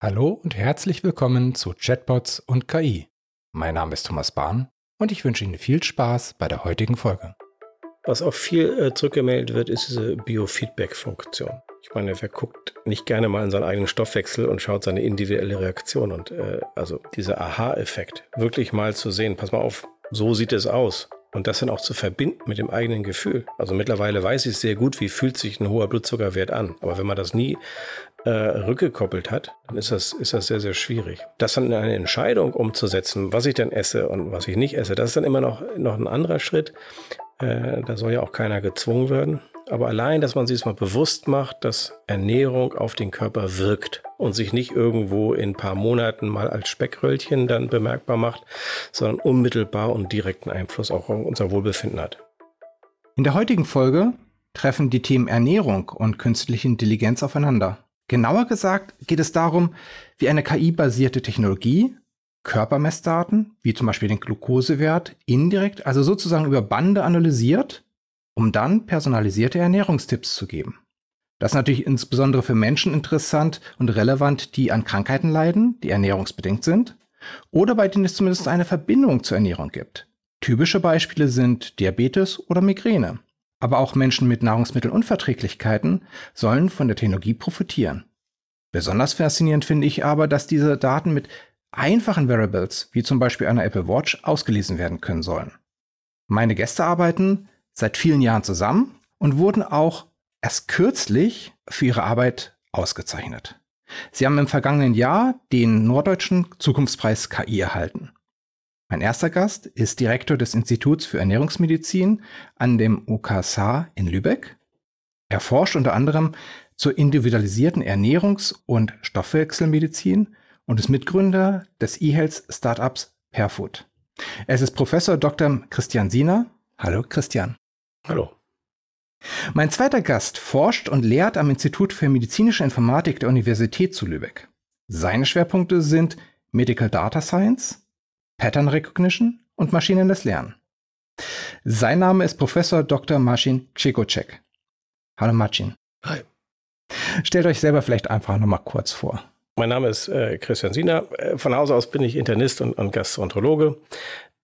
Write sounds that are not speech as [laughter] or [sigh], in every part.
Hallo und herzlich willkommen zu Chatbots und KI. Mein Name ist Thomas Bahn und ich wünsche Ihnen viel Spaß bei der heutigen Folge. Was auch viel äh, zurückgemeldet wird, ist diese Biofeedback-Funktion. Ich meine, wer guckt nicht gerne mal in seinen eigenen Stoffwechsel und schaut seine individuelle Reaktion und äh, also dieser Aha-Effekt, wirklich mal zu sehen, pass mal auf, so sieht es aus. Und das dann auch zu verbinden mit dem eigenen Gefühl. Also mittlerweile weiß ich sehr gut, wie fühlt sich ein hoher Blutzuckerwert an. Aber wenn man das nie äh, rückgekoppelt hat, dann ist das, ist das sehr, sehr schwierig. Das dann in eine Entscheidung umzusetzen, was ich denn esse und was ich nicht esse, das ist dann immer noch, noch ein anderer Schritt. Äh, da soll ja auch keiner gezwungen werden. Aber allein, dass man sich mal bewusst macht, dass Ernährung auf den Körper wirkt und sich nicht irgendwo in ein paar Monaten mal als Speckröllchen dann bemerkbar macht, sondern unmittelbar und direkten Einfluss auch auf unser Wohlbefinden hat. In der heutigen Folge treffen die Themen Ernährung und künstliche Intelligenz aufeinander. Genauer gesagt geht es darum, wie eine KI-basierte Technologie Körpermessdaten, wie zum Beispiel den Glukosewert, indirekt, also sozusagen über Bande analysiert, um dann personalisierte Ernährungstipps zu geben. Das ist natürlich insbesondere für Menschen interessant und relevant, die an Krankheiten leiden, die ernährungsbedingt sind, oder bei denen es zumindest eine Verbindung zur Ernährung gibt. Typische Beispiele sind Diabetes oder Migräne. Aber auch Menschen mit Nahrungsmittelunverträglichkeiten sollen von der Technologie profitieren. Besonders faszinierend finde ich aber, dass diese Daten mit einfachen Variables, wie zum Beispiel einer Apple Watch, ausgelesen werden können sollen. Meine Gäste arbeiten seit vielen Jahren zusammen und wurden auch erst kürzlich für ihre Arbeit ausgezeichnet. Sie haben im vergangenen Jahr den Norddeutschen Zukunftspreis KI erhalten. Mein erster Gast ist Direktor des Instituts für Ernährungsmedizin an dem UKSH in Lübeck. Er forscht unter anderem zur individualisierten Ernährungs- und Stoffwechselmedizin und ist Mitgründer des E-Health Startups Perfood. Es ist Professor Dr. Christian Siener. Hallo Christian. Hallo. Mein zweiter Gast forscht und lehrt am Institut für medizinische Informatik der Universität zu Lübeck. Seine Schwerpunkte sind Medical Data Science, Pattern Recognition und maschinelles Lernen. Sein Name ist Professor Dr. Marcin Czekocek. Hallo Marcin. Hi. Stellt euch selber vielleicht einfach nochmal kurz vor. Mein Name ist äh, Christian Siener. Äh, von Hause aus bin ich Internist und, und Gastroenterologe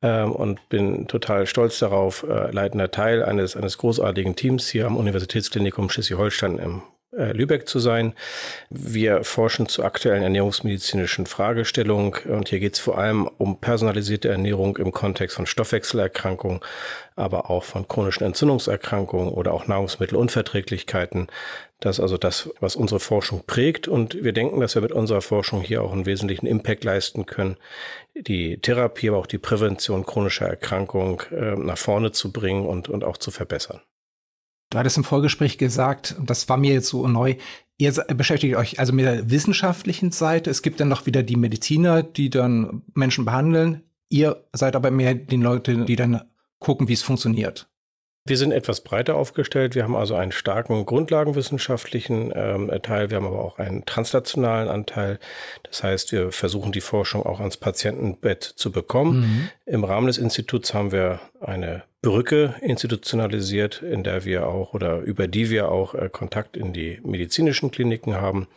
ähm, und bin total stolz darauf, äh, leitender Teil eines, eines großartigen Teams hier am Universitätsklinikum Schleswig-Holstein im äh, Lübeck zu sein. Wir forschen zu aktuellen ernährungsmedizinischen Fragestellungen und hier geht es vor allem um personalisierte Ernährung im Kontext von Stoffwechselerkrankungen, aber auch von chronischen Entzündungserkrankungen oder auch Nahrungsmittelunverträglichkeiten. Das ist also das, was unsere Forschung prägt und wir denken, dass wir mit unserer Forschung hier auch einen wesentlichen Impact leisten können, die Therapie, aber auch die Prävention chronischer Erkrankungen äh, nach vorne zu bringen und, und auch zu verbessern. Du hattest im Vorgespräch gesagt, und das war mir jetzt so neu, ihr beschäftigt euch also mit der wissenschaftlichen Seite. Es gibt dann noch wieder die Mediziner, die dann Menschen behandeln. Ihr seid aber mehr die Leute, die dann gucken, wie es funktioniert. Wir sind etwas breiter aufgestellt. Wir haben also einen starken grundlagenwissenschaftlichen ähm, Teil. Wir haben aber auch einen translationalen Anteil. Das heißt, wir versuchen die Forschung auch ans Patientenbett zu bekommen. Mhm. Im Rahmen des Instituts haben wir eine Brücke institutionalisiert, in der wir auch oder über die wir auch äh, Kontakt in die medizinischen Kliniken haben.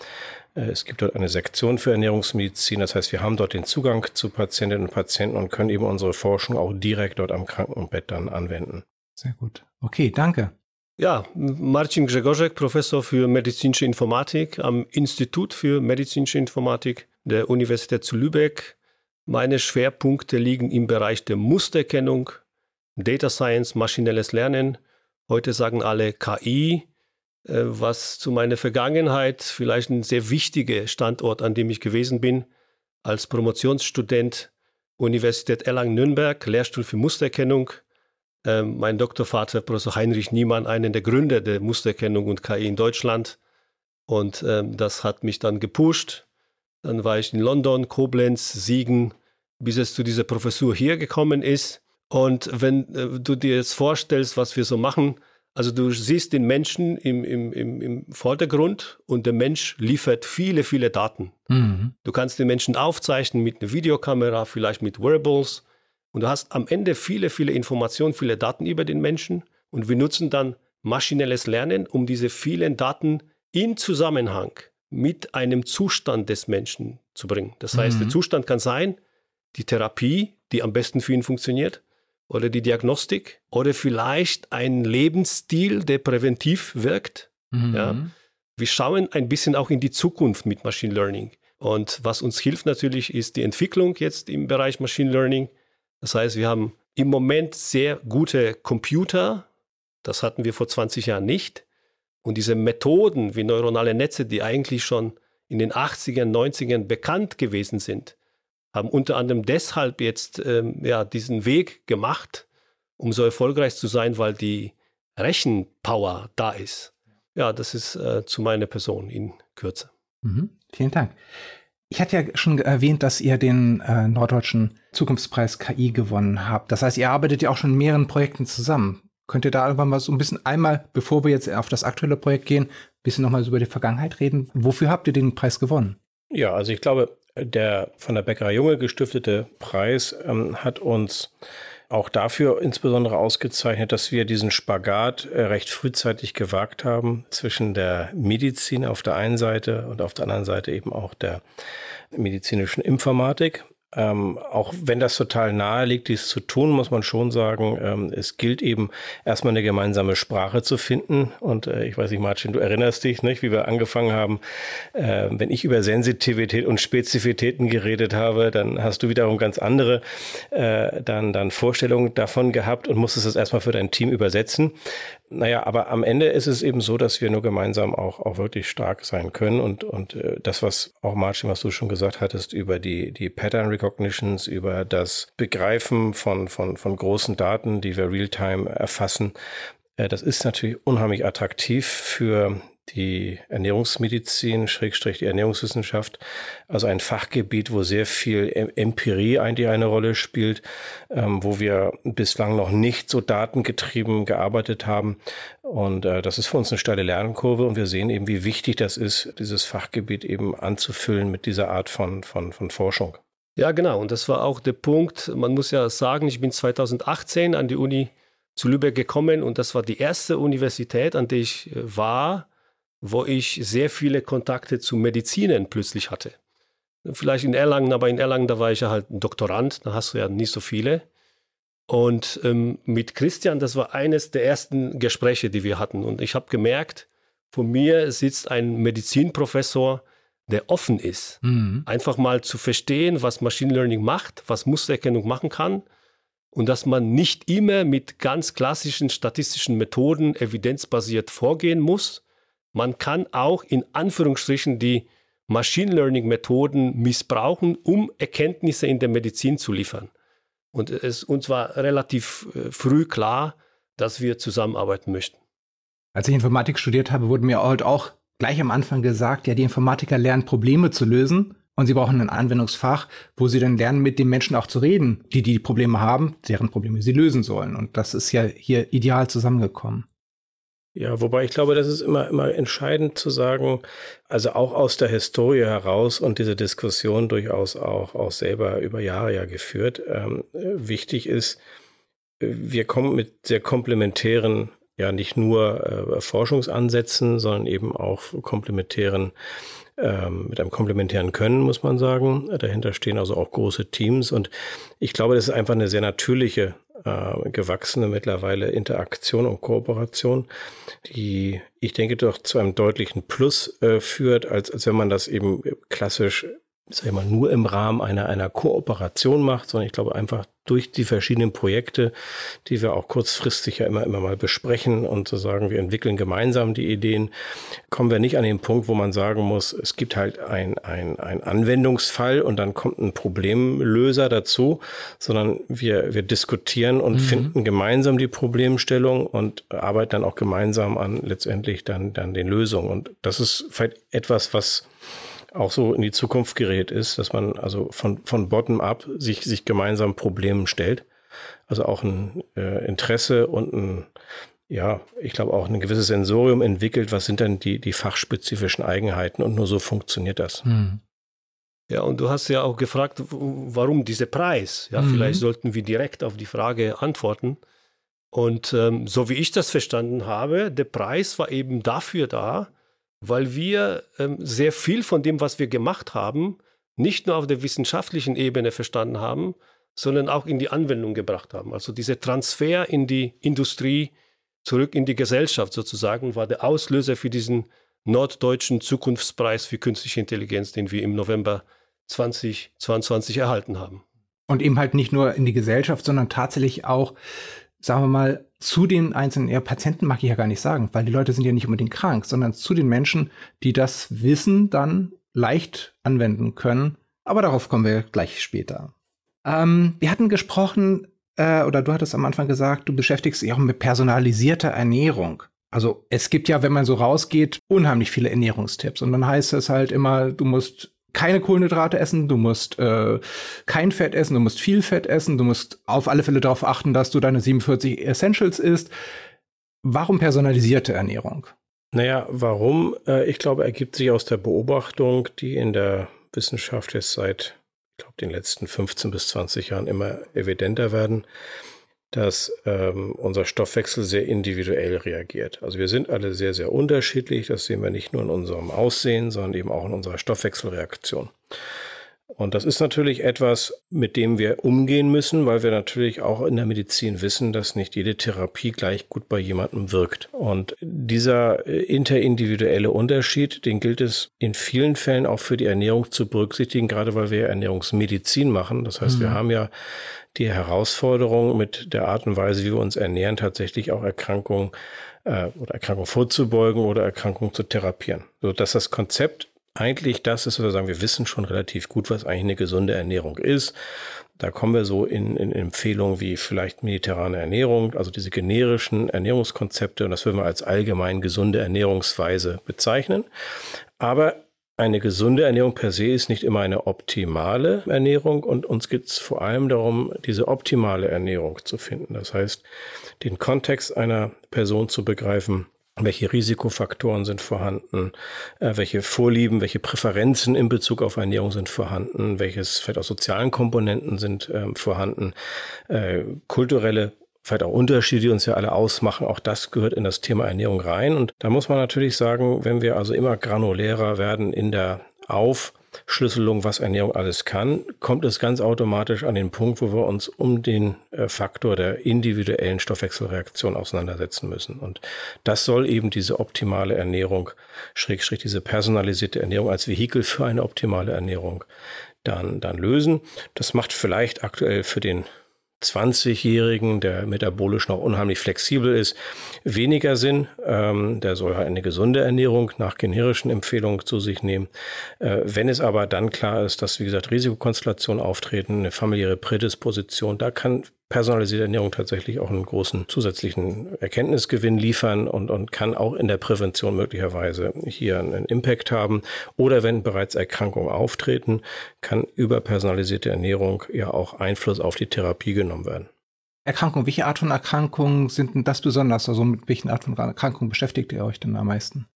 Äh, es gibt dort eine Sektion für Ernährungsmedizin. Das heißt, wir haben dort den Zugang zu Patientinnen und Patienten und können eben unsere Forschung auch direkt dort am Krankenbett dann anwenden. Sehr gut. Okay, danke. Ja, Marcin Grzegorzek, Professor für medizinische Informatik am Institut für medizinische Informatik der Universität zu Lübeck. Meine Schwerpunkte liegen im Bereich der Musterkennung, Data Science, maschinelles Lernen. Heute sagen alle KI, äh, was zu meiner Vergangenheit vielleicht ein sehr wichtiger Standort, an dem ich gewesen bin, als Promotionsstudent Universität Erlangen-Nürnberg, Lehrstuhl für Musterkennung ähm, mein Doktorvater, Professor Heinrich Niemann, einen der Gründer der Mustererkennung und KI in Deutschland. Und ähm, das hat mich dann gepusht. Dann war ich in London, Koblenz, Siegen, bis es zu dieser Professur hier gekommen ist. Und wenn äh, du dir jetzt vorstellst, was wir so machen, also du siehst den Menschen im, im, im, im Vordergrund und der Mensch liefert viele, viele Daten. Mhm. Du kannst den Menschen aufzeichnen mit einer Videokamera, vielleicht mit Wearables. Und du hast am Ende viele, viele Informationen, viele Daten über den Menschen. Und wir nutzen dann maschinelles Lernen, um diese vielen Daten in Zusammenhang mit einem Zustand des Menschen zu bringen. Das heißt, mhm. der Zustand kann sein, die Therapie, die am besten für ihn funktioniert, oder die Diagnostik, oder vielleicht ein Lebensstil, der präventiv wirkt. Mhm. Ja. Wir schauen ein bisschen auch in die Zukunft mit Machine Learning. Und was uns hilft natürlich, ist die Entwicklung jetzt im Bereich Machine Learning. Das heißt, wir haben im Moment sehr gute Computer. Das hatten wir vor 20 Jahren nicht. Und diese Methoden wie neuronale Netze, die eigentlich schon in den 80ern, 90ern bekannt gewesen sind, haben unter anderem deshalb jetzt ähm, ja, diesen Weg gemacht, um so erfolgreich zu sein, weil die Rechenpower da ist. Ja, das ist äh, zu meiner Person in Kürze. Mhm. Vielen Dank. Ich hatte ja schon erwähnt, dass ihr den äh, Norddeutschen Zukunftspreis KI gewonnen habt. Das heißt, ihr arbeitet ja auch schon in mehreren Projekten zusammen. Könnt ihr da irgendwann mal so ein bisschen einmal, bevor wir jetzt auf das aktuelle Projekt gehen, ein bisschen nochmal so über die Vergangenheit reden? Wofür habt ihr den Preis gewonnen? Ja, also ich glaube, der von der Bäckerei Junge gestiftete Preis ähm, hat uns auch dafür insbesondere ausgezeichnet, dass wir diesen Spagat äh, recht frühzeitig gewagt haben zwischen der Medizin auf der einen Seite und auf der anderen Seite eben auch der medizinischen Informatik. Ähm, auch wenn das total nahe liegt, dies zu tun, muss man schon sagen, ähm, es gilt eben erstmal eine gemeinsame Sprache zu finden. Und äh, ich weiß nicht, Martin, du erinnerst dich, nicht, wie wir angefangen haben. Äh, wenn ich über Sensitivität und Spezifitäten geredet habe, dann hast du wiederum ganz andere äh, dann, dann Vorstellungen davon gehabt und musstest es erstmal für dein Team übersetzen. Naja, aber am Ende ist es eben so, dass wir nur gemeinsam auch, auch wirklich stark sein können. Und, und äh, das, was auch Martin, was du schon gesagt hattest, über die, die Pattern Recognitions, über das Begreifen von, von, von großen Daten, die wir real-time erfassen, äh, das ist natürlich unheimlich attraktiv für die Ernährungsmedizin, Schrägstrich die Ernährungswissenschaft, also ein Fachgebiet, wo sehr viel Empirie eigentlich eine Rolle spielt, ähm, wo wir bislang noch nicht so datengetrieben gearbeitet haben. Und äh, das ist für uns eine steile Lernkurve und wir sehen eben, wie wichtig das ist, dieses Fachgebiet eben anzufüllen mit dieser Art von, von, von Forschung. Ja, genau. Und das war auch der Punkt. Man muss ja sagen, ich bin 2018 an die Uni zu Lübeck gekommen und das war die erste Universität, an der ich äh, war, wo ich sehr viele Kontakte zu Medizinern plötzlich hatte. Vielleicht in Erlangen, aber in Erlangen, da war ich ja halt ein Doktorand, da hast du ja nicht so viele. Und ähm, mit Christian, das war eines der ersten Gespräche, die wir hatten. Und ich habe gemerkt, vor mir sitzt ein Medizinprofessor, der offen ist. Mhm. Einfach mal zu verstehen, was Machine Learning macht, was Mustererkennung machen kann. Und dass man nicht immer mit ganz klassischen statistischen Methoden evidenzbasiert vorgehen muss, man kann auch in Anführungsstrichen die Machine Learning Methoden missbrauchen, um Erkenntnisse in der Medizin zu liefern. Und es uns war relativ äh, früh klar, dass wir zusammenarbeiten möchten. Als ich Informatik studiert habe, wurde mir halt auch gleich am Anfang gesagt, ja, die Informatiker lernen Probleme zu lösen und sie brauchen ein Anwendungsfach, wo sie dann lernen, mit den Menschen auch zu reden, die die Probleme haben, deren Probleme sie lösen sollen. Und das ist ja hier ideal zusammengekommen. Ja, wobei ich glaube, das ist immer, immer entscheidend zu sagen, also auch aus der Historie heraus und diese Diskussion durchaus auch, auch selber über Jahre ja geführt. Ähm, wichtig ist, wir kommen mit sehr komplementären, ja nicht nur äh, Forschungsansätzen, sondern eben auch komplementären ähm, mit einem komplementären Können, muss man sagen. Dahinter stehen also auch große Teams und ich glaube, das ist einfach eine sehr natürliche äh, gewachsene mittlerweile Interaktion und Kooperation, die ich denke doch zu einem deutlichen Plus äh, führt, als, als wenn man das eben klassisch sag ich mal, nur im Rahmen einer, einer Kooperation macht, sondern ich glaube einfach durch die verschiedenen Projekte, die wir auch kurzfristig ja immer, immer mal besprechen und zu sagen, wir entwickeln gemeinsam die Ideen, kommen wir nicht an den Punkt, wo man sagen muss, es gibt halt ein, ein, ein Anwendungsfall und dann kommt ein Problemlöser dazu, sondern wir, wir diskutieren und mhm. finden gemeinsam die Problemstellung und arbeiten dann auch gemeinsam an letztendlich dann, dann den Lösungen. Und das ist vielleicht etwas, was auch so in die Zukunft gerät ist, dass man also von, von bottom-up sich, sich gemeinsam Problemen stellt. Also auch ein äh, Interesse und ein, ja, ich glaube auch ein gewisses Sensorium entwickelt, was sind denn die, die fachspezifischen Eigenheiten und nur so funktioniert das. Hm. Ja, und du hast ja auch gefragt, warum dieser Preis? Ja, mhm. vielleicht sollten wir direkt auf die Frage antworten. Und ähm, so wie ich das verstanden habe, der Preis war eben dafür da, weil wir ähm, sehr viel von dem, was wir gemacht haben, nicht nur auf der wissenschaftlichen Ebene verstanden haben, sondern auch in die Anwendung gebracht haben. Also dieser Transfer in die Industrie, zurück in die Gesellschaft sozusagen, war der Auslöser für diesen norddeutschen Zukunftspreis für künstliche Intelligenz, den wir im November 2022 erhalten haben. Und eben halt nicht nur in die Gesellschaft, sondern tatsächlich auch, sagen wir mal, zu den einzelnen, ja, Patienten mag ich ja gar nicht sagen, weil die Leute sind ja nicht unbedingt krank, sondern zu den Menschen, die das Wissen dann leicht anwenden können. Aber darauf kommen wir gleich später. Ähm, wir hatten gesprochen, äh, oder du hattest am Anfang gesagt, du beschäftigst dich auch mit personalisierter Ernährung. Also es gibt ja, wenn man so rausgeht, unheimlich viele Ernährungstipps. Und dann heißt es halt immer, du musst keine Kohlenhydrate essen, du musst äh, kein Fett essen, du musst viel Fett essen, du musst auf alle Fälle darauf achten, dass du deine 47 Essentials isst. Warum personalisierte Ernährung? Naja, warum? Äh, ich glaube, ergibt sich aus der Beobachtung, die in der Wissenschaft jetzt seit, ich glaube, den letzten 15 bis 20 Jahren immer evidenter werden, dass ähm, unser Stoffwechsel sehr individuell reagiert. Also wir sind alle sehr, sehr unterschiedlich. Das sehen wir nicht nur in unserem Aussehen, sondern eben auch in unserer Stoffwechselreaktion. Und das ist natürlich etwas, mit dem wir umgehen müssen, weil wir natürlich auch in der Medizin wissen, dass nicht jede Therapie gleich gut bei jemandem wirkt. Und dieser äh, interindividuelle Unterschied, den gilt es in vielen Fällen auch für die Ernährung zu berücksichtigen, gerade weil wir Ernährungsmedizin machen. Das heißt, mhm. wir haben ja die Herausforderung mit der Art und Weise, wie wir uns ernähren, tatsächlich auch Erkrankungen äh, oder Erkrankungen vorzubeugen oder Erkrankungen zu therapieren. So dass das Konzept eigentlich das ist, was wir sagen, wir wissen schon relativ gut, was eigentlich eine gesunde Ernährung ist. Da kommen wir so in, in Empfehlungen wie vielleicht mediterrane Ernährung, also diese generischen Ernährungskonzepte, und das würden wir als allgemein gesunde Ernährungsweise bezeichnen. Aber eine gesunde Ernährung per se ist nicht immer eine optimale Ernährung und uns geht es vor allem darum, diese optimale Ernährung zu finden. Das heißt, den Kontext einer Person zu begreifen, welche Risikofaktoren sind vorhanden, äh, welche Vorlieben, welche Präferenzen in Bezug auf Ernährung sind vorhanden, welches vielleicht auch sozialen Komponenten sind äh, vorhanden, äh, kulturelle vielleicht auch Unterschiede, die uns ja alle ausmachen. Auch das gehört in das Thema Ernährung rein. Und da muss man natürlich sagen, wenn wir also immer granulärer werden in der Aufschlüsselung, was Ernährung alles kann, kommt es ganz automatisch an den Punkt, wo wir uns um den äh, Faktor der individuellen Stoffwechselreaktion auseinandersetzen müssen. Und das soll eben diese optimale Ernährung, Schrägstrich diese personalisierte Ernährung als Vehikel für eine optimale Ernährung dann, dann lösen. Das macht vielleicht aktuell für den 20-Jährigen, der metabolisch noch unheimlich flexibel ist, weniger Sinn. Ähm, der soll halt eine gesunde Ernährung nach generischen Empfehlungen zu sich nehmen. Äh, wenn es aber dann klar ist, dass, wie gesagt, Risikokonstellationen auftreten, eine familiäre Prädisposition, da kann personalisierte Ernährung tatsächlich auch einen großen zusätzlichen Erkenntnisgewinn liefern und, und kann auch in der Prävention möglicherweise hier einen Impact haben. Oder wenn bereits Erkrankungen auftreten, kann über personalisierte Ernährung ja auch Einfluss auf die Therapie genommen werden. Erkrankungen, welche Art von Erkrankungen sind denn das besonders? Also mit welchen Art von Erkrankungen beschäftigt ihr euch denn am meisten?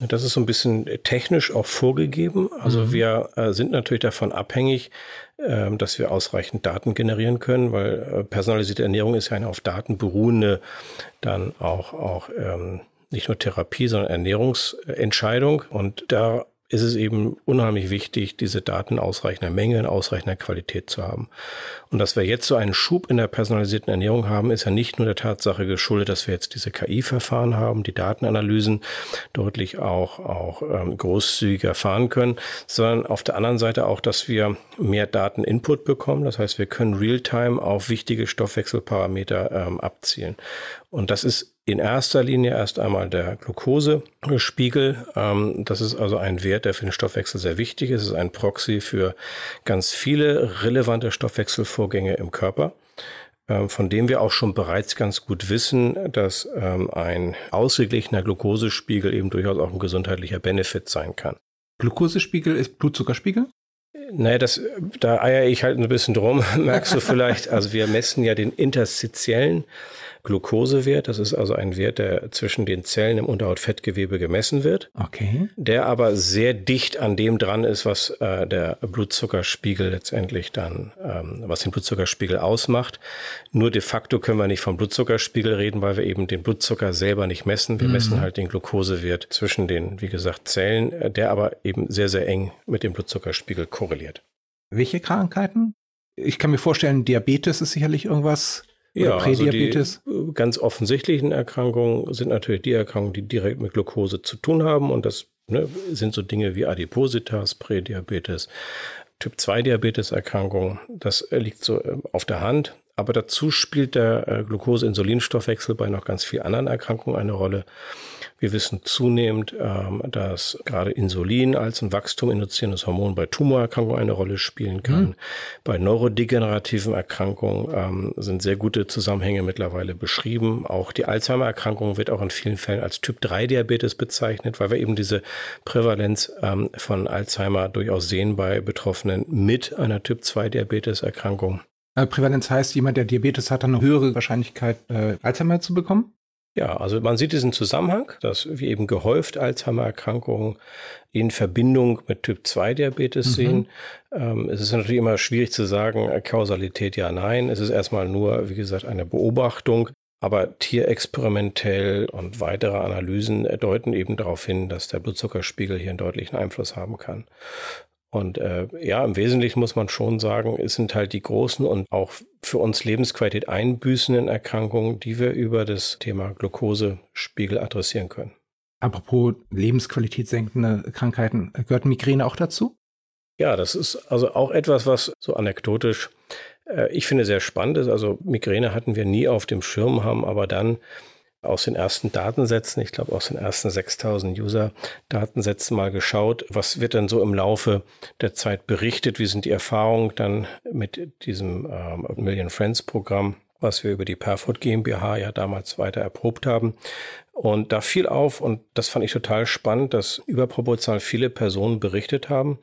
Das ist so ein bisschen technisch auch vorgegeben. Also mhm. wir äh, sind natürlich davon abhängig, äh, dass wir ausreichend Daten generieren können, weil äh, personalisierte Ernährung ist ja eine auf Daten beruhende, dann auch, auch ähm, nicht nur Therapie, sondern Ernährungsentscheidung. Und da ist es eben unheimlich wichtig, diese Daten ausreichender Menge in ausreichender Qualität zu haben. Und dass wir jetzt so einen Schub in der personalisierten Ernährung haben, ist ja nicht nur der Tatsache geschuldet, dass wir jetzt diese KI-Verfahren haben, die Datenanalysen deutlich auch, auch ähm, großzügiger fahren können, sondern auf der anderen Seite auch, dass wir mehr Dateninput bekommen. Das heißt, wir können real-time auf wichtige Stoffwechselparameter ähm, abzielen. Und das ist in erster Linie erst einmal der Glukosespiegel. Ähm, das ist also ein Wert, der für den Stoffwechsel sehr wichtig ist. Es ist ein Proxy für ganz viele relevante Stoffwechselvorgänge im Körper ähm, von dem wir auch schon bereits ganz gut wissen, dass ähm, ein ausgeglichener Glukosespiegel eben durchaus auch ein gesundheitlicher Benefit sein kann. Glukosespiegel ist Blutzuckerspiegel? Naja, das, da eier ich halt ein bisschen drum, [laughs] merkst du vielleicht. Also wir messen ja den interstitiellen Glukosewert. Das ist also ein Wert, der zwischen den Zellen im Unterhautfettgewebe gemessen wird. Okay. Der aber sehr dicht an dem dran ist, was äh, der Blutzuckerspiegel letztendlich dann, ähm, was den Blutzuckerspiegel ausmacht. Nur de facto können wir nicht vom Blutzuckerspiegel reden, weil wir eben den Blutzucker selber nicht messen. Wir mhm. messen halt den Glukosewert zwischen den, wie gesagt, Zellen, äh, der aber eben sehr, sehr eng mit dem Blutzuckerspiegel korreliert. Welche Krankheiten? Ich kann mir vorstellen, Diabetes ist sicherlich irgendwas, ja, Prädiabetes? Also die ganz offensichtlichen Erkrankungen sind natürlich die Erkrankungen, die direkt mit Glucose zu tun haben. Und das ne, sind so Dinge wie Adipositas, Prädiabetes, Typ-2-Diabetes-Erkrankungen. Das liegt so ähm, auf der Hand. Aber dazu spielt der äh, Glucose-Insulinstoffwechsel bei noch ganz vielen anderen Erkrankungen eine Rolle. Wir wissen zunehmend, ähm, dass gerade Insulin als ein wachstuminduzierendes Hormon bei Tumorerkrankungen eine Rolle spielen kann. Mhm. Bei neurodegenerativen Erkrankungen ähm, sind sehr gute Zusammenhänge mittlerweile beschrieben. Auch die Alzheimer-Erkrankung wird auch in vielen Fällen als Typ-3-Diabetes bezeichnet, weil wir eben diese Prävalenz ähm, von Alzheimer durchaus sehen bei Betroffenen mit einer Typ-2-Diabetes-Erkrankung. Äh, Prävalenz heißt, jemand, der Diabetes hat, hat eine höhere Wahrscheinlichkeit, äh, Alzheimer zu bekommen? Ja, also man sieht diesen Zusammenhang, dass wir eben gehäuft Alzheimer-Erkrankungen in Verbindung mit Typ-2-Diabetes mhm. sehen. Ähm, es ist natürlich immer schwierig zu sagen, äh, Kausalität ja, nein. Es ist erstmal nur, wie gesagt, eine Beobachtung. Aber tierexperimentell und weitere Analysen deuten eben darauf hin, dass der Blutzuckerspiegel hier einen deutlichen Einfluss haben kann. Und äh, ja, im Wesentlichen muss man schon sagen, es sind halt die großen und auch für uns Lebensqualität einbüßenden Erkrankungen, die wir über das Thema Glukosespiegel adressieren können. Apropos Lebensqualität senkende Krankheiten, gehört Migräne auch dazu? Ja, das ist also auch etwas, was so anekdotisch äh, ich finde sehr spannend ist. Also Migräne hatten wir nie auf dem Schirm, haben aber dann aus den ersten Datensätzen, ich glaube aus den ersten 6000 User-Datensätzen mal geschaut, was wird dann so im Laufe der Zeit berichtet, wie sind die Erfahrungen dann mit diesem ähm, Million Friends Programm, was wir über die Perfoot GmbH ja damals weiter erprobt haben. Und da fiel auf, und das fand ich total spannend, dass überproportional viele Personen berichtet haben,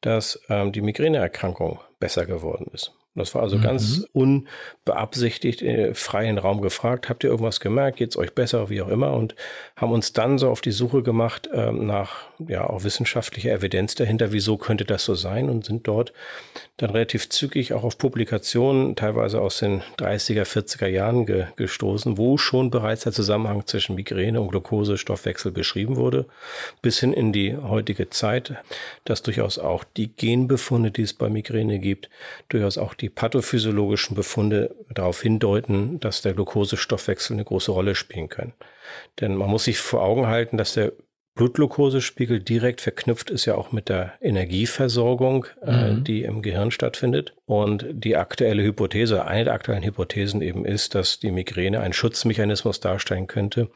dass ähm, die Migräneerkrankung besser geworden ist. Das war also mhm. ganz unbeabsichtigt äh, freien Raum gefragt, habt ihr irgendwas gemerkt, geht's euch besser, wie auch immer, und haben uns dann so auf die Suche gemacht ähm, nach ja auch wissenschaftlicher Evidenz dahinter, wieso könnte das so sein? Und sind dort dann relativ zügig auch auf Publikationen, teilweise aus den 30er, 40er Jahren ge gestoßen, wo schon bereits der Zusammenhang zwischen Migräne und Glukosestoffwechsel beschrieben wurde, bis hin in die heutige Zeit, dass durchaus auch die Genbefunde, die es bei Migräne gibt, durchaus auch die pathophysiologischen Befunde darauf hindeuten, dass der Glukosestoffwechsel eine große Rolle spielen kann. Denn man muss sich vor Augen halten, dass der Blutglukosespiegel direkt verknüpft ist ja auch mit der Energieversorgung, äh, mhm. die im Gehirn stattfindet. Und die aktuelle Hypothese, eine der aktuellen Hypothesen eben ist, dass die Migräne ein Schutzmechanismus darstellen könnte,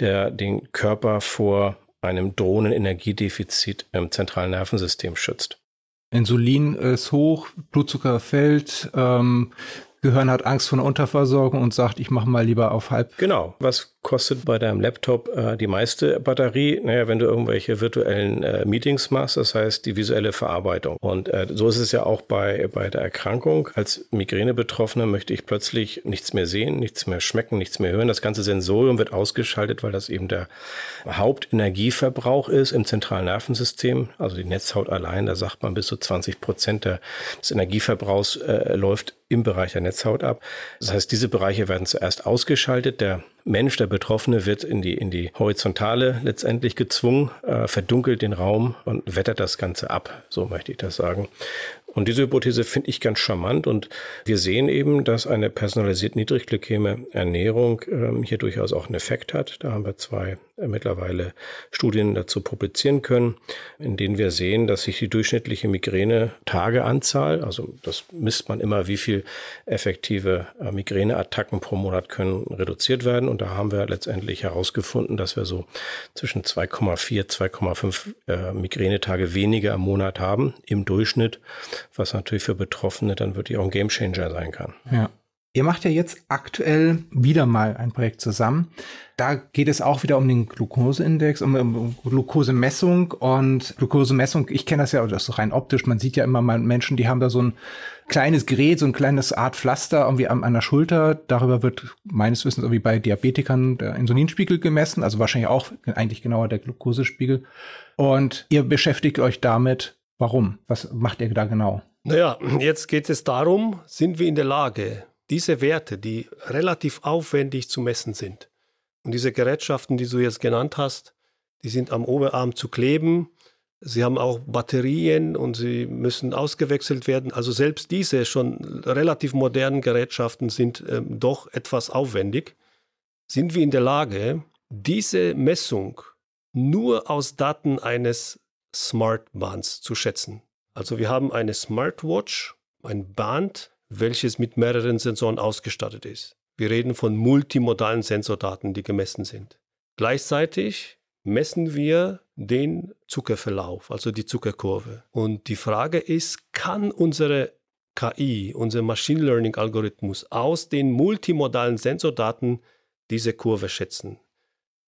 der den Körper vor einem drohenden Energiedefizit im zentralen Nervensystem schützt. Insulin ist hoch, Blutzucker fällt, ähm, Gehirn hat Angst vor einer Unterversorgung und sagt, ich mache mal lieber auf halb. Genau. Was kostet bei deinem Laptop äh, die meiste Batterie? Naja, wenn du irgendwelche virtuellen äh, Meetings machst, das heißt die visuelle Verarbeitung. Und äh, so ist es ja auch bei, bei der Erkrankung. Als Migräne-Betroffener möchte ich plötzlich nichts mehr sehen, nichts mehr schmecken, nichts mehr hören. Das ganze Sensorium wird ausgeschaltet, weil das eben der Hauptenergieverbrauch ist im zentralen Nervensystem. Also die Netzhaut allein, da sagt man bis zu 20 Prozent des Energieverbrauchs äh, läuft im Bereich der Netzhaut ab. Das heißt, diese Bereiche werden zuerst ausgeschaltet. Der Mensch, der Betroffene, wird in die, in die Horizontale letztendlich gezwungen, äh, verdunkelt den Raum und wettert das Ganze ab. So möchte ich das sagen. Und diese Hypothese finde ich ganz charmant und wir sehen eben, dass eine personalisiert niedrigglykäme Ernährung ähm, hier durchaus auch einen Effekt hat. Da haben wir zwei äh, mittlerweile Studien dazu publizieren können, in denen wir sehen, dass sich die durchschnittliche Migräne-Tageanzahl, also das misst man immer, wie viel effektive äh, Migräneattacken pro Monat können reduziert werden. Und da haben wir letztendlich herausgefunden, dass wir so zwischen 2,4, 2,5 äh, Migränetage weniger im Monat haben im Durchschnitt was natürlich für Betroffene dann wirklich auch ein Gamechanger sein kann. Ja. Ihr macht ja jetzt aktuell wieder mal ein Projekt zusammen. Da geht es auch wieder um den Glukoseindex, um, um Glukosemessung und Glukosemessung. Ich kenne das ja, das ist rein optisch. Man sieht ja immer mal Menschen, die haben da so ein kleines Gerät, so ein kleines Art Pflaster irgendwie an, an der Schulter. Darüber wird meines Wissens irgendwie bei Diabetikern der Insulinspiegel gemessen, also wahrscheinlich auch eigentlich genauer der Glukosespiegel. Und ihr beschäftigt euch damit. Warum? Was macht ihr da genau? Naja, jetzt geht es darum, sind wir in der Lage, diese Werte, die relativ aufwendig zu messen sind, und diese Gerätschaften, die du jetzt genannt hast, die sind am Oberarm zu kleben. Sie haben auch Batterien und sie müssen ausgewechselt werden. Also selbst diese schon relativ modernen Gerätschaften sind ähm, doch etwas aufwendig. Sind wir in der Lage, diese Messung nur aus Daten eines Smartbands zu schätzen? Also wir haben eine Smartwatch, ein Band, welches mit mehreren Sensoren ausgestattet ist. Wir reden von multimodalen Sensordaten, die gemessen sind. Gleichzeitig messen wir den Zuckerverlauf, also die Zuckerkurve. Und die Frage ist, kann unsere KI, unser Machine Learning Algorithmus aus den multimodalen Sensordaten diese Kurve schätzen?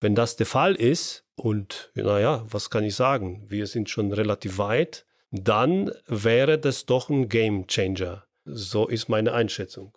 Wenn das der Fall ist, und naja, was kann ich sagen? Wir sind schon relativ weit, dann wäre das doch ein Game Changer. So ist meine Einschätzung.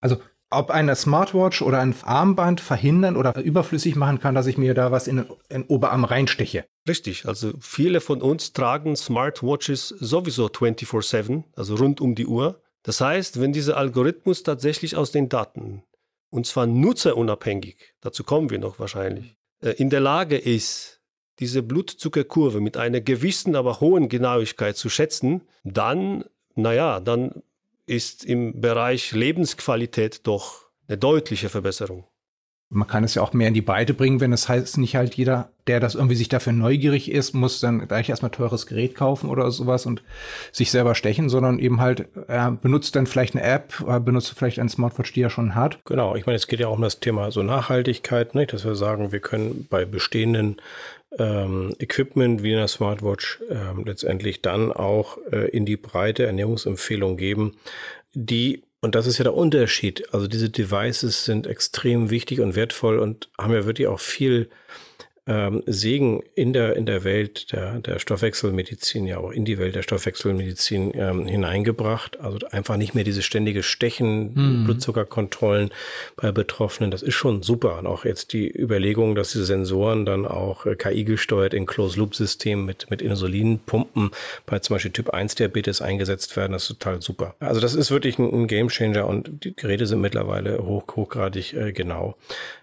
Also ob eine Smartwatch oder ein Armband verhindern oder überflüssig machen kann, dass ich mir da was in den, in den Oberarm reinsteche. Richtig, also viele von uns tragen Smartwatches sowieso 24/7, also rund um die Uhr. Das heißt, wenn dieser Algorithmus tatsächlich aus den Daten, und zwar nutzerunabhängig, dazu kommen wir noch wahrscheinlich, in der Lage ist, diese Blutzuckerkurve mit einer gewissen, aber hohen Genauigkeit zu schätzen, dann, naja, dann ist im Bereich Lebensqualität doch eine deutliche Verbesserung. Man kann es ja auch mehr in die Breite bringen, wenn es heißt, nicht halt jeder, der das irgendwie sich dafür neugierig ist, muss dann gleich erstmal teures Gerät kaufen oder sowas und sich selber stechen, sondern eben halt, er benutzt dann vielleicht eine App, benutzt vielleicht eine Smartwatch, die er schon hat. Genau, ich meine, es geht ja auch um das Thema so Nachhaltigkeit, nicht? dass wir sagen, wir können bei bestehenden ähm, Equipment wie einer Smartwatch ähm, letztendlich dann auch äh, in die breite Ernährungsempfehlung geben, die und das ist ja der Unterschied. Also diese Devices sind extrem wichtig und wertvoll und haben ja wirklich auch viel ähm, Segen in der, in der Welt der, der Stoffwechselmedizin, ja auch in die Welt der Stoffwechselmedizin ähm, hineingebracht. Also einfach nicht mehr diese ständige Stechen, mhm. Blutzuckerkontrollen bei Betroffenen. Das ist schon super. Und auch jetzt die Überlegung, dass diese Sensoren dann auch äh, KI gesteuert in Closed-Loop-Systemen mit, mit Insulinpumpen bei zum Beispiel Typ 1 Diabetes eingesetzt werden, das ist total super. Also das ist wirklich ein, ein Gamechanger und die Geräte sind mittlerweile hoch, hochgradig äh, genau.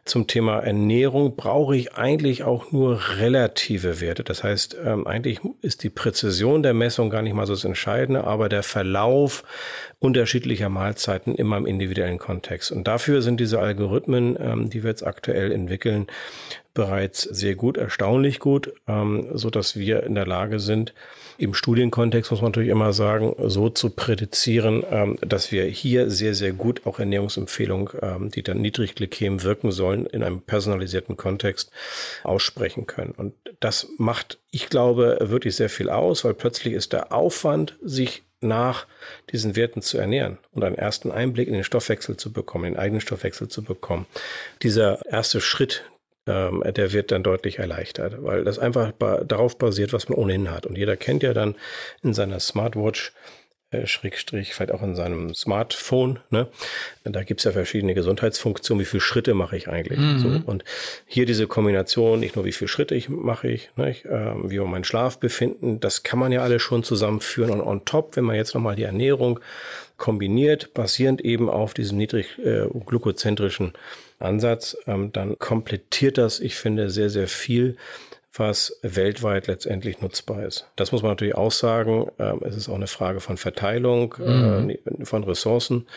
Zum Thema Ernährung brauche ich eigentlich auch nur relative Werte. Das heißt, ähm, eigentlich ist die Präzision der Messung gar nicht mal so das Entscheidende, aber der Verlauf unterschiedlicher Mahlzeiten immer im individuellen Kontext. Und dafür sind diese Algorithmen, ähm, die wir jetzt aktuell entwickeln, bereits sehr gut, erstaunlich gut, ähm, so dass wir in der Lage sind, im Studienkontext muss man natürlich immer sagen, so zu prädizieren, ähm, dass wir hier sehr, sehr gut auch Ernährungsempfehlungen, ähm, die dann niedrig glykäm wirken sollen, in einem personalisierten Kontext aussprechen können. Und das macht, ich glaube, wirklich sehr viel aus, weil plötzlich ist der Aufwand, sich nach diesen Werten zu ernähren und einen ersten Einblick in den Stoffwechsel zu bekommen, den eigenen Stoffwechsel zu bekommen. Dieser erste Schritt, ähm, der wird dann deutlich erleichtert, weil das einfach ba darauf basiert, was man ohnehin hat. Und jeder kennt ja dann in seiner Smartwatch äh, Schrägstrich, vielleicht auch in seinem Smartphone. Ne? Da gibt's ja verschiedene Gesundheitsfunktionen. Wie viele Schritte mache ich eigentlich? Mhm. So, und hier diese Kombination, nicht nur wie viele Schritte ich mache ich, ne? ich äh, wie mein Schlafbefinden, das kann man ja alles schon zusammenführen. Und on top, wenn man jetzt nochmal die Ernährung kombiniert, basierend eben auf diesem niedrig äh, glykozentrischen Ansatz, ähm, dann komplettiert das, ich finde, sehr, sehr viel was weltweit letztendlich nutzbar ist. Das muss man natürlich auch sagen. Ähm, es ist auch eine Frage von Verteilung mhm. äh, von Ressourcen.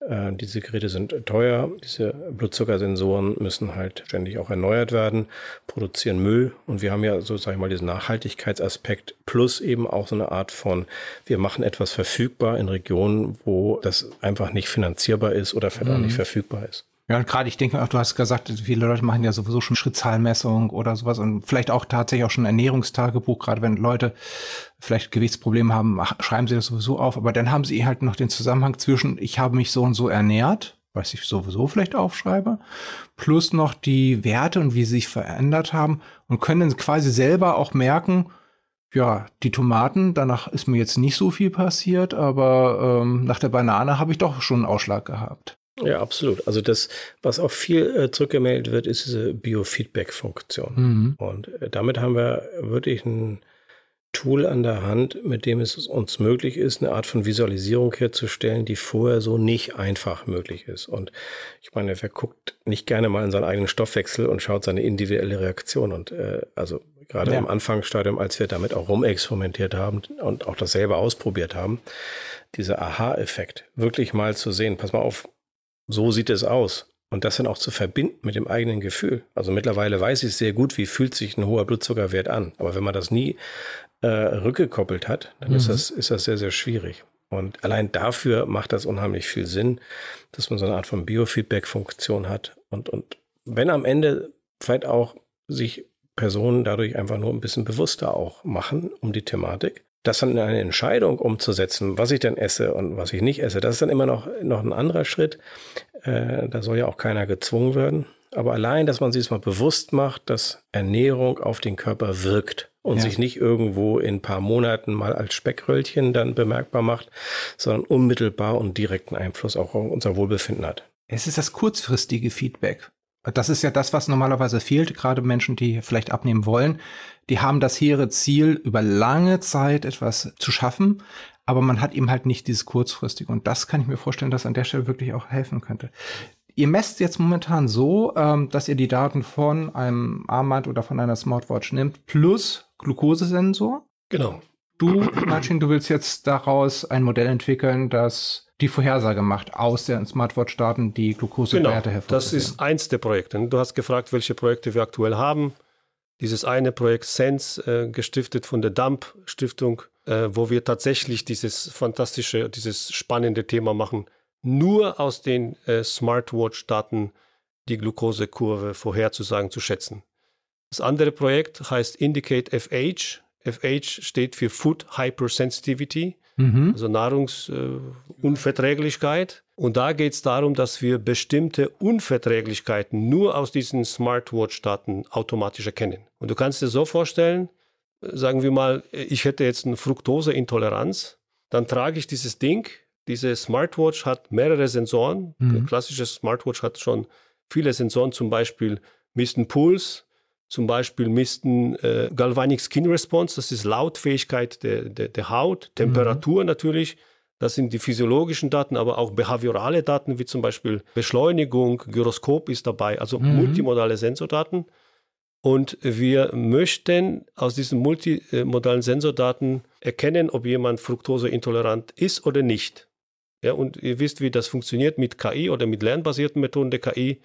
Äh, diese Geräte sind teuer. Diese Blutzuckersensoren müssen halt ständig auch erneuert werden, produzieren Müll. Und wir haben ja so, sag ich mal, diesen Nachhaltigkeitsaspekt plus eben auch so eine Art von, wir machen etwas verfügbar in Regionen, wo das einfach nicht finanzierbar ist oder vielleicht mhm. auch nicht verfügbar ist. Ja, und gerade ich denke auch, du hast gesagt, viele Leute machen ja sowieso schon Schrittzahlmessung oder sowas und vielleicht auch tatsächlich auch schon Ernährungstagebuch, gerade wenn Leute vielleicht Gewichtsprobleme haben, schreiben sie das sowieso auf, aber dann haben sie halt noch den Zusammenhang zwischen, ich habe mich so und so ernährt was ich sowieso vielleicht aufschreibe, plus noch die Werte und wie sie sich verändert haben und können quasi selber auch merken, ja, die Tomaten, danach ist mir jetzt nicht so viel passiert, aber ähm, nach der Banane habe ich doch schon einen Ausschlag gehabt. Ja, absolut. Also das, was auch viel äh, zurückgemeldet wird, ist diese Biofeedback-Funktion. Mhm. Und äh, damit haben wir wirklich ein Tool an der Hand, mit dem es uns möglich ist, eine Art von Visualisierung herzustellen, die vorher so nicht einfach möglich ist. Und ich meine, wer guckt nicht gerne mal in seinen eigenen Stoffwechsel und schaut seine individuelle Reaktion. Und äh, also gerade ja. im Anfangsstadium, als wir damit auch rumexperimentiert haben und auch das selber ausprobiert haben, dieser Aha-Effekt, wirklich mal zu sehen, pass mal auf, so sieht es aus. Und das dann auch zu verbinden mit dem eigenen Gefühl. Also mittlerweile weiß ich sehr gut, wie fühlt sich ein hoher Blutzuckerwert an. Aber wenn man das nie äh, rückgekoppelt hat, dann mhm. ist, das, ist das sehr, sehr schwierig. Und allein dafür macht das unheimlich viel Sinn, dass man so eine Art von Biofeedback-Funktion hat. Und, und wenn am Ende vielleicht auch sich Personen dadurch einfach nur ein bisschen bewusster auch machen um die Thematik, das dann in eine Entscheidung umzusetzen, was ich denn esse und was ich nicht esse, das ist dann immer noch, noch ein anderer Schritt. Äh, da soll ja auch keiner gezwungen werden. Aber allein, dass man sich mal bewusst macht, dass Ernährung auf den Körper wirkt und ja. sich nicht irgendwo in ein paar Monaten mal als Speckröllchen dann bemerkbar macht, sondern unmittelbar und direkten Einfluss auch auf unser Wohlbefinden hat. Es ist das kurzfristige Feedback. Das ist ja das, was normalerweise fehlt, gerade Menschen, die vielleicht abnehmen wollen. Die haben das hehre Ziel, über lange Zeit etwas zu schaffen, aber man hat eben halt nicht dieses kurzfristige. Und das kann ich mir vorstellen, dass an der Stelle wirklich auch helfen könnte. Ihr messt jetzt momentan so, ähm, dass ihr die Daten von einem Armband oder von einer Smartwatch nimmt, plus Glukosesensor. Genau. Du, Martin, du willst jetzt daraus ein Modell entwickeln, das die Vorhersage macht aus den Smartwatch-Daten, die Glukosewerte genau, Das ist eins der Projekte. Du hast gefragt, welche Projekte wir aktuell haben. Dieses eine Projekt Sense, äh, gestiftet von der DAMP Stiftung, äh, wo wir tatsächlich dieses fantastische, dieses spannende Thema machen, nur aus den äh, Smartwatch-Daten die Glukosekurve vorherzusagen, zu schätzen. Das andere Projekt heißt Indicate FH. FH steht für Food Hypersensitivity mhm. also Nahrungsunverträglichkeit. Äh, und da geht es darum, dass wir bestimmte Unverträglichkeiten nur aus diesen Smartwatch-Daten automatisch erkennen. Und du kannst dir so vorstellen, sagen wir mal, ich hätte jetzt eine Fructoseintoleranz, dann trage ich dieses Ding, diese Smartwatch hat mehrere Sensoren. Mhm. Der klassische Smartwatch hat schon viele Sensoren, zum Beispiel misst einen Puls, zum Beispiel missten äh, Galvanic Skin Response, das ist Lautfähigkeit der, der, der Haut, Temperatur mhm. natürlich, das sind die physiologischen Daten, aber auch behaviorale Daten, wie zum Beispiel Beschleunigung, Gyroskop ist dabei, also mhm. multimodale Sensordaten. Und wir möchten aus diesen multimodalen Sensordaten erkennen, ob jemand fruktoseintolerant ist oder nicht. Ja, und ihr wisst, wie das funktioniert mit KI oder mit lernbasierten Methoden der KI.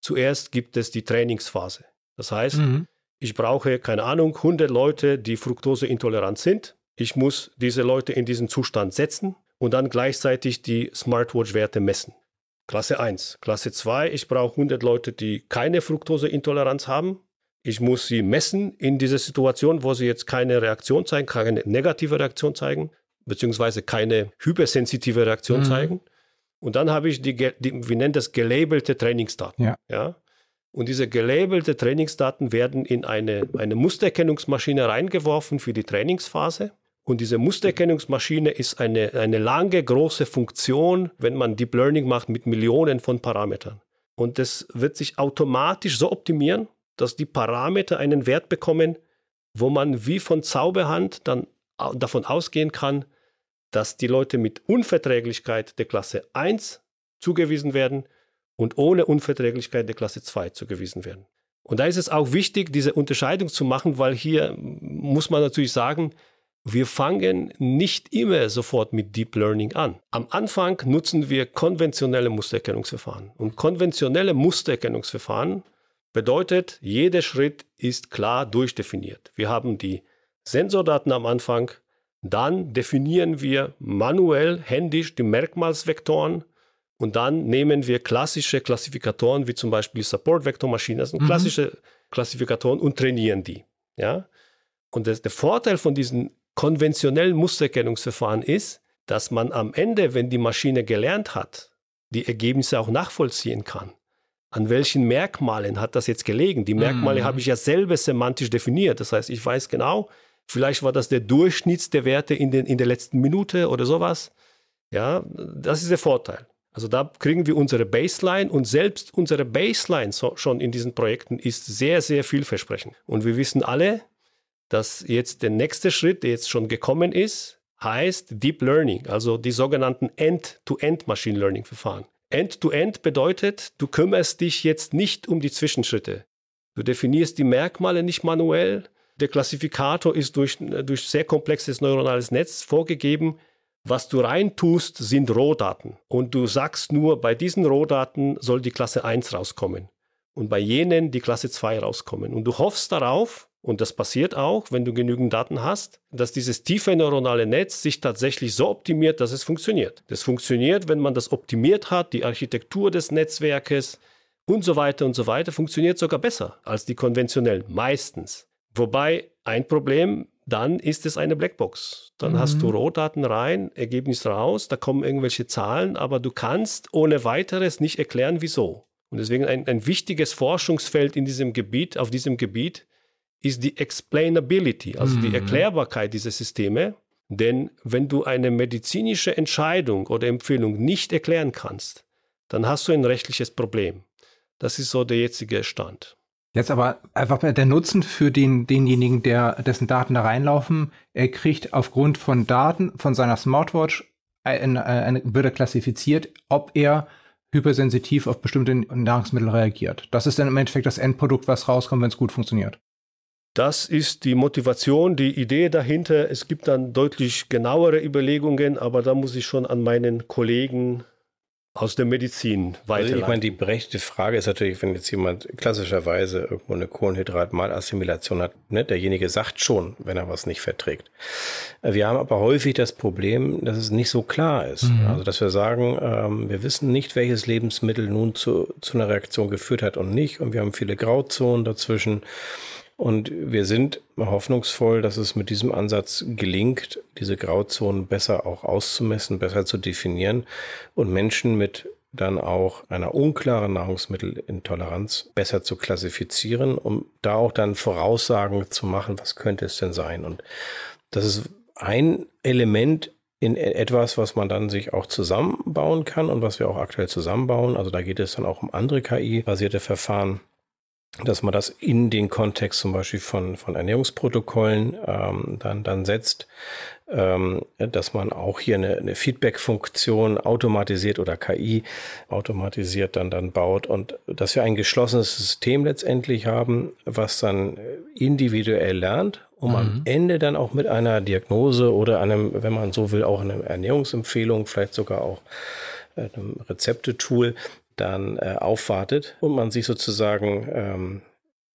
Zuerst gibt es die Trainingsphase. Das heißt, mhm. ich brauche, keine Ahnung, 100 Leute, die fruktoseintolerant sind. Ich muss diese Leute in diesen Zustand setzen und dann gleichzeitig die Smartwatch-Werte messen. Klasse 1. Klasse 2, ich brauche 100 Leute, die keine Fructoseintoleranz haben. Ich muss sie messen in dieser Situation, wo sie jetzt keine Reaktion zeigen, keine negative Reaktion zeigen, beziehungsweise keine hypersensitive Reaktion mhm. zeigen. Und dann habe ich die, die, wie nennt das, gelabelte Trainingsdaten. Ja. ja? Und diese gelabelte Trainingsdaten werden in eine, eine Mustererkennungsmaschine reingeworfen für die Trainingsphase. Und diese Mustererkennungsmaschine ist eine, eine lange, große Funktion, wenn man Deep Learning macht mit Millionen von Parametern. Und das wird sich automatisch so optimieren, dass die Parameter einen Wert bekommen, wo man wie von Zauberhand dann davon ausgehen kann, dass die Leute mit Unverträglichkeit der Klasse 1 zugewiesen werden und ohne Unverträglichkeit der Klasse 2 zugewiesen werden. Und da ist es auch wichtig, diese Unterscheidung zu machen, weil hier muss man natürlich sagen, wir fangen nicht immer sofort mit Deep Learning an. Am Anfang nutzen wir konventionelle Mustererkennungsverfahren. Und konventionelle Mustererkennungsverfahren bedeutet, jeder Schritt ist klar durchdefiniert. Wir haben die Sensordaten am Anfang, dann definieren wir manuell, händisch die Merkmalsvektoren und dann nehmen wir klassische Klassifikatoren, wie zum Beispiel Support-Vektormaschinen, das sind mhm. klassische Klassifikatoren und trainieren die. Ja? Und das, der Vorteil von diesen konventionellen Mustererkennungsverfahren ist, dass man am Ende, wenn die Maschine gelernt hat, die Ergebnisse auch nachvollziehen kann. An welchen Merkmalen hat das jetzt gelegen? Die Merkmale mhm. habe ich ja selber semantisch definiert. Das heißt, ich weiß genau, vielleicht war das der Durchschnitt der Werte in, den, in der letzten Minute oder sowas. Ja, das ist der Vorteil. Also da kriegen wir unsere Baseline und selbst unsere Baseline so, schon in diesen Projekten ist sehr, sehr vielversprechend. Und wir wissen alle, dass jetzt der nächste Schritt, der jetzt schon gekommen ist, heißt Deep Learning, also die sogenannten End-to-End Machine Learning Verfahren. End-to-End -End bedeutet, du kümmerst dich jetzt nicht um die Zwischenschritte. Du definierst die Merkmale nicht manuell. Der Klassifikator ist durch, durch sehr komplexes neuronales Netz vorgegeben. Was du reintust, sind Rohdaten. Und du sagst nur, bei diesen Rohdaten soll die Klasse 1 rauskommen. Und bei jenen die Klasse 2 rauskommen. Und du hoffst darauf, und das passiert auch, wenn du genügend Daten hast, dass dieses tiefe neuronale Netz sich tatsächlich so optimiert, dass es funktioniert. Das funktioniert, wenn man das optimiert hat, die Architektur des Netzwerkes und so weiter und so weiter, funktioniert sogar besser als die konventionellen, meistens. Wobei ein Problem dann ist es eine Blackbox. Dann mhm. hast du Rohdaten rein, Ergebnis raus, da kommen irgendwelche Zahlen, aber du kannst ohne weiteres nicht erklären, wieso. Und deswegen ein, ein wichtiges Forschungsfeld in diesem Gebiet, auf diesem Gebiet, ist die Explainability, also mhm. die Erklärbarkeit dieser Systeme. Denn wenn du eine medizinische Entscheidung oder Empfehlung nicht erklären kannst, dann hast du ein rechtliches Problem. Das ist so der jetzige Stand. Jetzt aber einfach der Nutzen für den, denjenigen, der, dessen Daten da reinlaufen, er kriegt aufgrund von Daten von seiner Smartwatch eine, eine, wird er klassifiziert, ob er hypersensitiv auf bestimmte Nahrungsmittel reagiert. Das ist dann im Endeffekt das Endprodukt, was rauskommt, wenn es gut funktioniert. Das ist die Motivation, die Idee dahinter. Es gibt dann deutlich genauere Überlegungen, aber da muss ich schon an meinen Kollegen aus der Medizin weiter. Also ich meine, die berechtigte Frage ist natürlich, wenn jetzt jemand klassischerweise irgendwo eine Kohlenhydratmalassimilation hat, ne, derjenige sagt schon, wenn er was nicht verträgt. Wir haben aber häufig das Problem, dass es nicht so klar ist. Mhm. Also, dass wir sagen, ähm, wir wissen nicht, welches Lebensmittel nun zu, zu einer Reaktion geführt hat und nicht. Und wir haben viele Grauzonen dazwischen. Und wir sind hoffnungsvoll, dass es mit diesem Ansatz gelingt, diese Grauzonen besser auch auszumessen, besser zu definieren und Menschen mit dann auch einer unklaren Nahrungsmittelintoleranz besser zu klassifizieren, um da auch dann Voraussagen zu machen, was könnte es denn sein. Und das ist ein Element in etwas, was man dann sich auch zusammenbauen kann und was wir auch aktuell zusammenbauen. Also da geht es dann auch um andere KI-basierte Verfahren, dass man das in den Kontext zum Beispiel von, von Ernährungsprotokollen ähm, dann, dann setzt, ähm, dass man auch hier eine, eine Feedback-Funktion automatisiert oder KI automatisiert dann, dann baut und dass wir ein geschlossenes System letztendlich haben, was dann individuell lernt, um mhm. am Ende dann auch mit einer Diagnose oder einem, wenn man so will, auch einer Ernährungsempfehlung, vielleicht sogar auch einem Rezeptetool dann äh, aufwartet und man sich sozusagen ähm,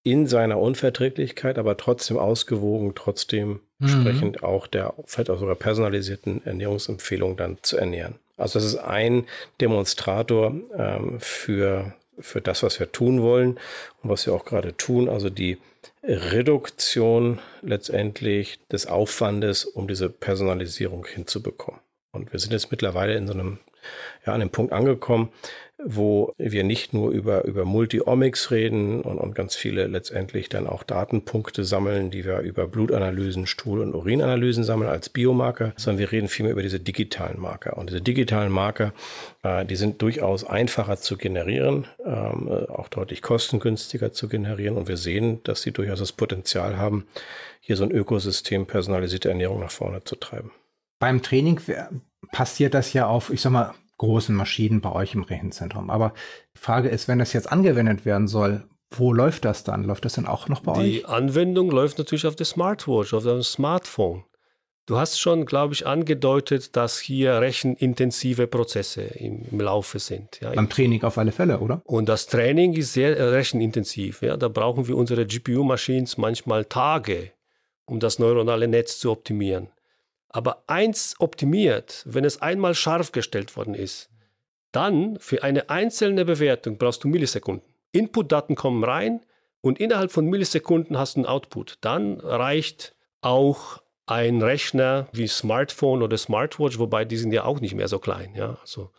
in seiner Unverträglichkeit, aber trotzdem ausgewogen, trotzdem mhm. entsprechend auch der vielleicht auch sogar personalisierten Ernährungsempfehlung dann zu ernähren. Also das ist ein Demonstrator ähm, für, für das, was wir tun wollen und was wir auch gerade tun, also die Reduktion letztendlich des Aufwandes, um diese Personalisierung hinzubekommen. Und wir sind jetzt mittlerweile in so einem, ja, an einem Punkt angekommen, wo wir nicht nur über, über Multi-Omics reden und, und ganz viele letztendlich dann auch Datenpunkte sammeln, die wir über Blutanalysen, Stuhl- und Urinanalysen sammeln als Biomarker, sondern wir reden vielmehr über diese digitalen Marker. Und diese digitalen Marker, äh, die sind durchaus einfacher zu generieren, ähm, äh, auch deutlich kostengünstiger zu generieren. Und wir sehen, dass sie durchaus das Potenzial haben, hier so ein Ökosystem personalisierte Ernährung nach vorne zu treiben. Beim Training passiert das ja auf, ich sag mal, großen Maschinen bei euch im Rechenzentrum. Aber die Frage ist, wenn das jetzt angewendet werden soll, wo läuft das dann? Läuft das dann auch noch bei die euch? Die Anwendung läuft natürlich auf der Smartwatch, auf dem Smartphone. Du hast schon, glaube ich, angedeutet, dass hier rechenintensive Prozesse im, im Laufe sind. Ja. Beim Training auf alle Fälle, oder? Und das Training ist sehr äh, rechenintensiv. Ja. Da brauchen wir unsere GPU-Machines manchmal Tage, um das neuronale Netz zu optimieren. Aber eins optimiert, wenn es einmal scharf gestellt worden ist, dann für eine einzelne Bewertung brauchst du Millisekunden. Inputdaten kommen rein und innerhalb von Millisekunden hast du einen Output. Dann reicht auch ein Rechner wie Smartphone oder Smartwatch, wobei die sind ja auch nicht mehr so klein. Ja? Also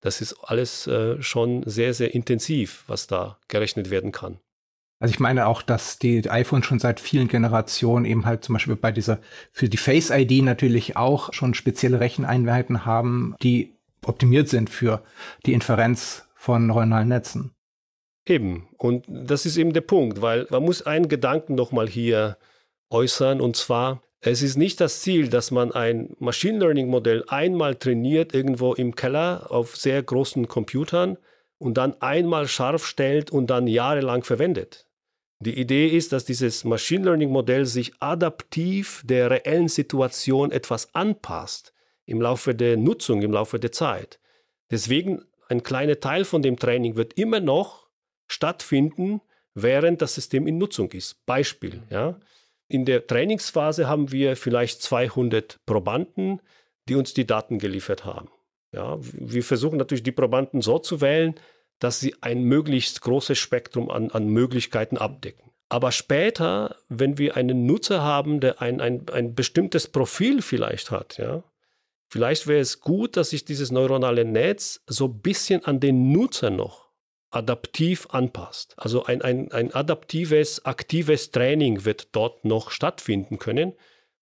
Das ist alles äh, schon sehr, sehr intensiv, was da gerechnet werden kann. Also ich meine auch, dass die iPhone schon seit vielen Generationen eben halt zum Beispiel bei dieser, für die Face ID natürlich auch schon spezielle Recheneinheiten haben, die optimiert sind für die Inferenz von neuronalen Netzen. Eben. Und das ist eben der Punkt, weil man muss einen Gedanken nochmal hier äußern, und zwar, es ist nicht das Ziel, dass man ein Machine Learning Modell einmal trainiert irgendwo im Keller auf sehr großen Computern und dann einmal scharf stellt und dann jahrelang verwendet. Die Idee ist, dass dieses Machine Learning Modell sich adaptiv der reellen Situation etwas anpasst im Laufe der Nutzung, im Laufe der Zeit. Deswegen ein kleiner Teil von dem Training wird immer noch stattfinden, während das System in Nutzung ist. Beispiel, ja. In der Trainingsphase haben wir vielleicht 200 Probanden, die uns die Daten geliefert haben. Ja, wir versuchen natürlich die Probanden so zu wählen, dass sie ein möglichst großes Spektrum an, an Möglichkeiten abdecken. Aber später, wenn wir einen Nutzer haben, der ein, ein, ein bestimmtes Profil vielleicht hat, ja, vielleicht wäre es gut, dass sich dieses neuronale Netz so ein bisschen an den Nutzer noch adaptiv anpasst. Also ein, ein, ein adaptives, aktives Training wird dort noch stattfinden können.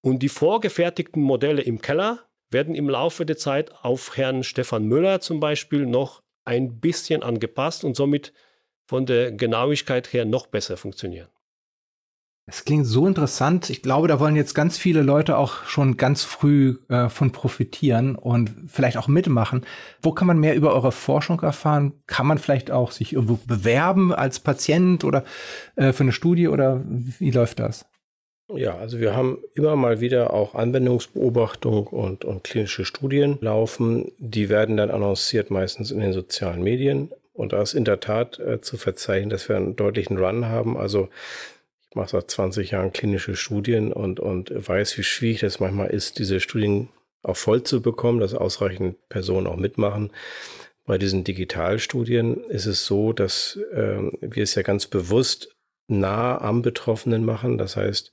Und die vorgefertigten Modelle im Keller werden im Laufe der Zeit auf Herrn Stefan Müller zum Beispiel noch ein bisschen angepasst und somit von der Genauigkeit her noch besser funktionieren. Es klingt so interessant. Ich glaube, da wollen jetzt ganz viele Leute auch schon ganz früh äh, von profitieren und vielleicht auch mitmachen. Wo kann man mehr über eure Forschung erfahren? Kann man vielleicht auch sich irgendwo bewerben als Patient oder äh, für eine Studie oder wie läuft das? Ja, also wir haben immer mal wieder auch Anwendungsbeobachtung und, und klinische Studien laufen. Die werden dann annonciert meistens in den sozialen Medien. Und da ist in der Tat äh, zu verzeichnen, dass wir einen deutlichen Run haben. Also ich mache seit 20 Jahren klinische Studien und, und weiß, wie schwierig das manchmal ist, diese Studien auch voll zu bekommen, dass ausreichend Personen auch mitmachen. Bei diesen Digitalstudien ist es so, dass äh, wir es ja ganz bewusst nah am Betroffenen machen. Das heißt,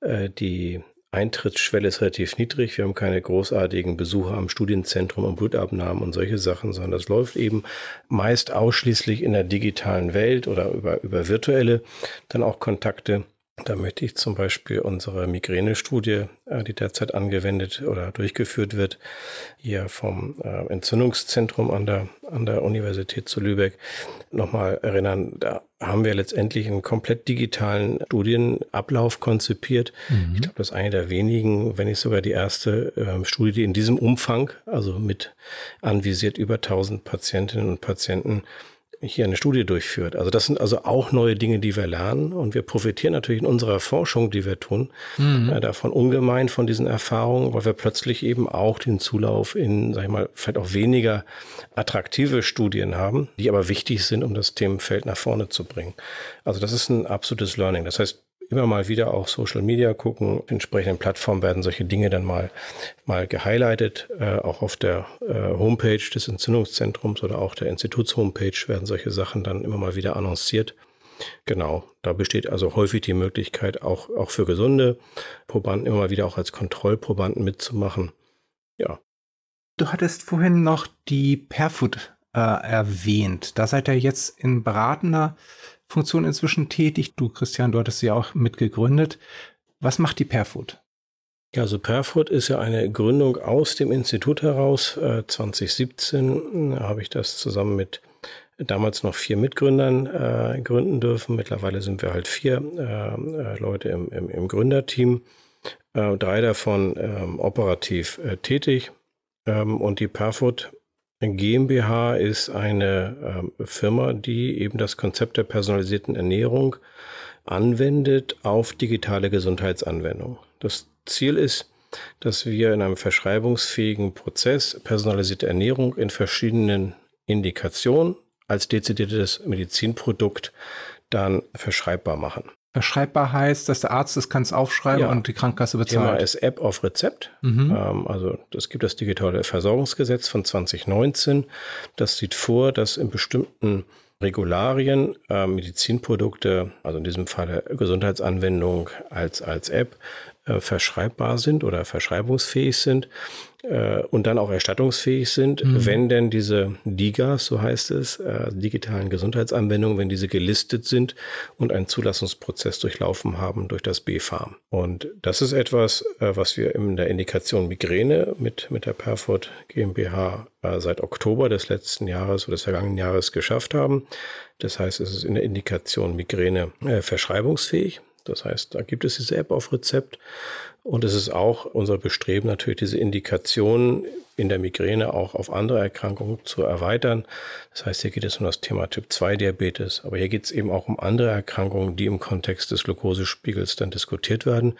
äh, die Eintrittsschwelle ist relativ niedrig. Wir haben keine großartigen Besucher am Studienzentrum und Blutabnahmen und solche Sachen, sondern das läuft eben meist ausschließlich in der digitalen Welt oder über, über virtuelle dann auch Kontakte. Da möchte ich zum Beispiel unsere Migränestudie, äh, die derzeit angewendet oder durchgeführt wird, hier vom äh, Entzündungszentrum an der, an der Universität zu Lübeck, nochmal erinnern. Da haben wir letztendlich einen komplett digitalen Studienablauf konzipiert. Mhm. Ich glaube, das ist eine der wenigen, wenn nicht sogar die erste äh, Studie, die in diesem Umfang, also mit anvisiert über 1000 Patientinnen und Patienten, hier eine Studie durchführt. Also das sind also auch neue Dinge, die wir lernen und wir profitieren natürlich in unserer Forschung, die wir tun, mhm. äh, davon ungemein von diesen Erfahrungen, weil wir plötzlich eben auch den Zulauf in, sag ich mal, vielleicht auch weniger attraktive Studien haben, die aber wichtig sind, um das Themenfeld nach vorne zu bringen. Also das ist ein absolutes Learning. Das heißt, immer mal wieder auch Social Media gucken. Entsprechenden Plattformen werden solche Dinge dann mal, mal gehighlightet. Äh, auch auf der äh, Homepage des Entzündungszentrums oder auch der Instituts-Homepage werden solche Sachen dann immer mal wieder annonciert. Genau, da besteht also häufig die Möglichkeit, auch, auch für gesunde Probanden immer mal wieder auch als Kontrollprobanden mitzumachen. Ja. Du hattest vorhin noch die Perfoot äh, erwähnt. Da seid ihr jetzt in beratender Funktion inzwischen tätig. Du, Christian, du hattest sie auch mitgegründet. Was macht die Perfood? Ja, also Perfood ist ja eine Gründung aus dem Institut heraus. Äh, 2017 äh, habe ich das zusammen mit damals noch vier Mitgründern äh, gründen dürfen. Mittlerweile sind wir halt vier äh, äh Leute im, im, im Gründerteam. Äh, drei davon ähm, operativ tätig. Ähm, und die Perfood GmbH ist eine äh, Firma, die eben das Konzept der personalisierten Ernährung anwendet auf digitale Gesundheitsanwendungen. Das Ziel ist, dass wir in einem verschreibungsfähigen Prozess personalisierte Ernährung in verschiedenen Indikationen als dezidiertes Medizinprodukt dann verschreibbar machen. Verschreibbar heißt, dass der Arzt es kann aufschreiben ja. und die Krankenkasse bezahlt. Thema ist App auf Rezept. Mhm. Ähm, also es gibt das digitale Versorgungsgesetz von 2019. Das sieht vor, dass in bestimmten Regularien äh, Medizinprodukte, also in diesem Fall Gesundheitsanwendung als, als App, äh, verschreibbar sind oder verschreibungsfähig sind. Äh, und dann auch erstattungsfähig sind, mhm. wenn denn diese DIGAs, so heißt es, äh, digitalen Gesundheitsanwendungen, wenn diese gelistet sind und einen Zulassungsprozess durchlaufen haben durch das BfArM. Und das ist etwas, äh, was wir in der Indikation Migräne mit, mit der Perfort GmbH äh, seit Oktober des letzten Jahres oder des vergangenen Jahres geschafft haben. Das heißt, es ist in der Indikation Migräne äh, verschreibungsfähig. Das heißt, da gibt es diese App auf Rezept. Und es ist auch unser Bestreben, natürlich diese Indikationen in der Migräne auch auf andere Erkrankungen zu erweitern. Das heißt, hier geht es um das Thema Typ-2-Diabetes, aber hier geht es eben auch um andere Erkrankungen, die im Kontext des Glukosespiegels dann diskutiert werden.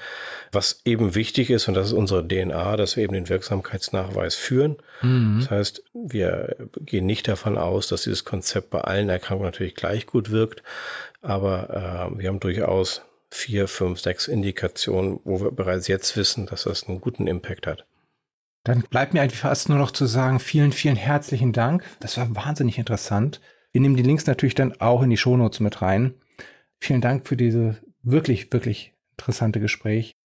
Was eben wichtig ist, und das ist unsere DNA, dass wir eben den Wirksamkeitsnachweis führen. Mhm. Das heißt, wir gehen nicht davon aus, dass dieses Konzept bei allen Erkrankungen natürlich gleich gut wirkt, aber äh, wir haben durchaus vier, fünf, sechs Indikationen, wo wir bereits jetzt wissen, dass das einen guten Impact hat. Dann bleibt mir eigentlich fast nur noch zu sagen, vielen, vielen herzlichen Dank. Das war wahnsinnig interessant. Wir nehmen die Links natürlich dann auch in die Shownotes mit rein. Vielen Dank für diese wirklich, wirklich interessante Gespräch.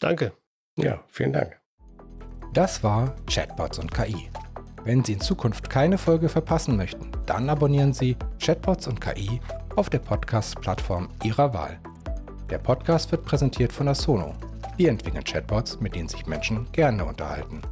Danke. Ja, vielen Dank. Das war Chatbots und KI. Wenn Sie in Zukunft keine Folge verpassen möchten, dann abonnieren Sie Chatbots und KI auf der Podcast-Plattform Ihrer Wahl. Der Podcast wird präsentiert von Asono. Wir entwickeln Chatbots, mit denen sich Menschen gerne unterhalten.